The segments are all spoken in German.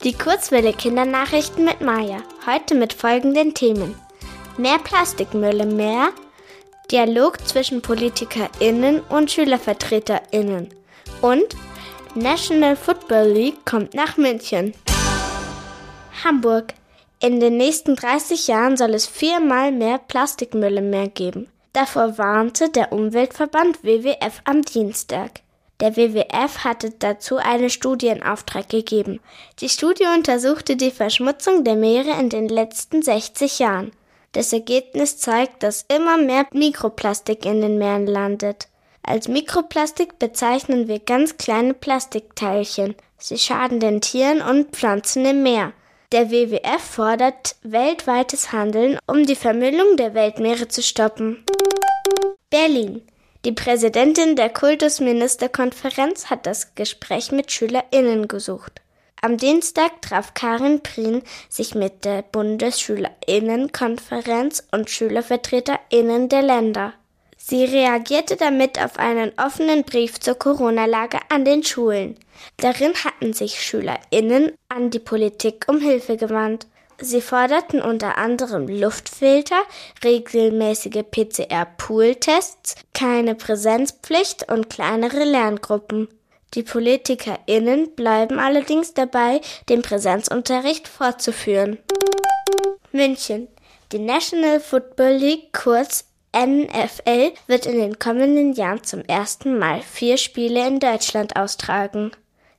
Die Kurzwelle Kindernachrichten mit Maya. Heute mit folgenden Themen. Mehr Plastikmüll im Meer. Dialog zwischen PolitikerInnen und SchülervertreterInnen. Und National Football League kommt nach München. Hamburg. In den nächsten 30 Jahren soll es viermal mehr Plastikmüll im Meer geben. Davor warnte der Umweltverband WWF am Dienstag. Der WWF hatte dazu eine Studie in Auftrag gegeben. Die Studie untersuchte die Verschmutzung der Meere in den letzten 60 Jahren. Das Ergebnis zeigt, dass immer mehr Mikroplastik in den Meeren landet. Als Mikroplastik bezeichnen wir ganz kleine Plastikteilchen. Sie schaden den Tieren und Pflanzen im Meer. Der WWF fordert weltweites Handeln, um die Vermüllung der Weltmeere zu stoppen. Berlin. Die Präsidentin der Kultusministerkonferenz hat das Gespräch mit SchülerInnen gesucht. Am Dienstag traf Karin Prien sich mit der Bundesschülerinnenkonferenz und SchülervertreterInnen der Länder. Sie reagierte damit auf einen offenen Brief zur Corona-Lage an den Schulen. Darin hatten sich SchülerInnen an die Politik um Hilfe gewandt. Sie forderten unter anderem Luftfilter, regelmäßige PCR-Pool-Tests, keine Präsenzpflicht und kleinere Lerngruppen. Die PolitikerInnen bleiben allerdings dabei, den Präsenzunterricht fortzuführen. München. Die National Football League, kurz NFL, wird in den kommenden Jahren zum ersten Mal vier Spiele in Deutschland austragen.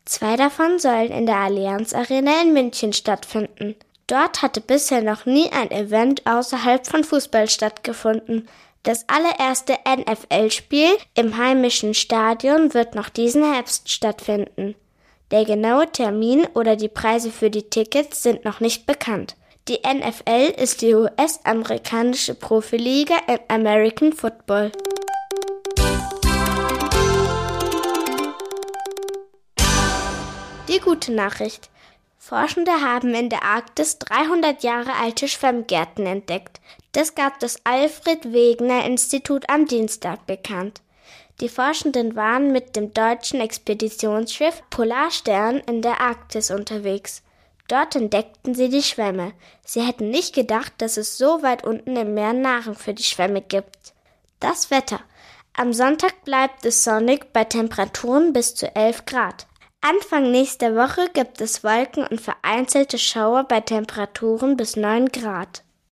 Zwei davon sollen in der Allianz Arena in München stattfinden. Dort hatte bisher noch nie ein Event außerhalb von Fußball stattgefunden. Das allererste NFL-Spiel im heimischen Stadion wird noch diesen Herbst stattfinden. Der genaue Termin oder die Preise für die Tickets sind noch nicht bekannt. Die NFL ist die US-amerikanische Profiliga im American Football. Die gute Nachricht. Forschende haben in der Arktis 300 Jahre alte Schwemmgärten entdeckt. Das gab das Alfred Wegener Institut am Dienstag bekannt. Die Forschenden waren mit dem deutschen Expeditionsschiff Polarstern in der Arktis unterwegs. Dort entdeckten sie die Schwämme. Sie hätten nicht gedacht, dass es so weit unten im Meer Nahrung für die Schwämme gibt. Das Wetter. Am Sonntag bleibt es sonnig bei Temperaturen bis zu 11 Grad. Anfang nächster Woche gibt es Wolken und vereinzelte Schauer bei Temperaturen bis 9 Grad.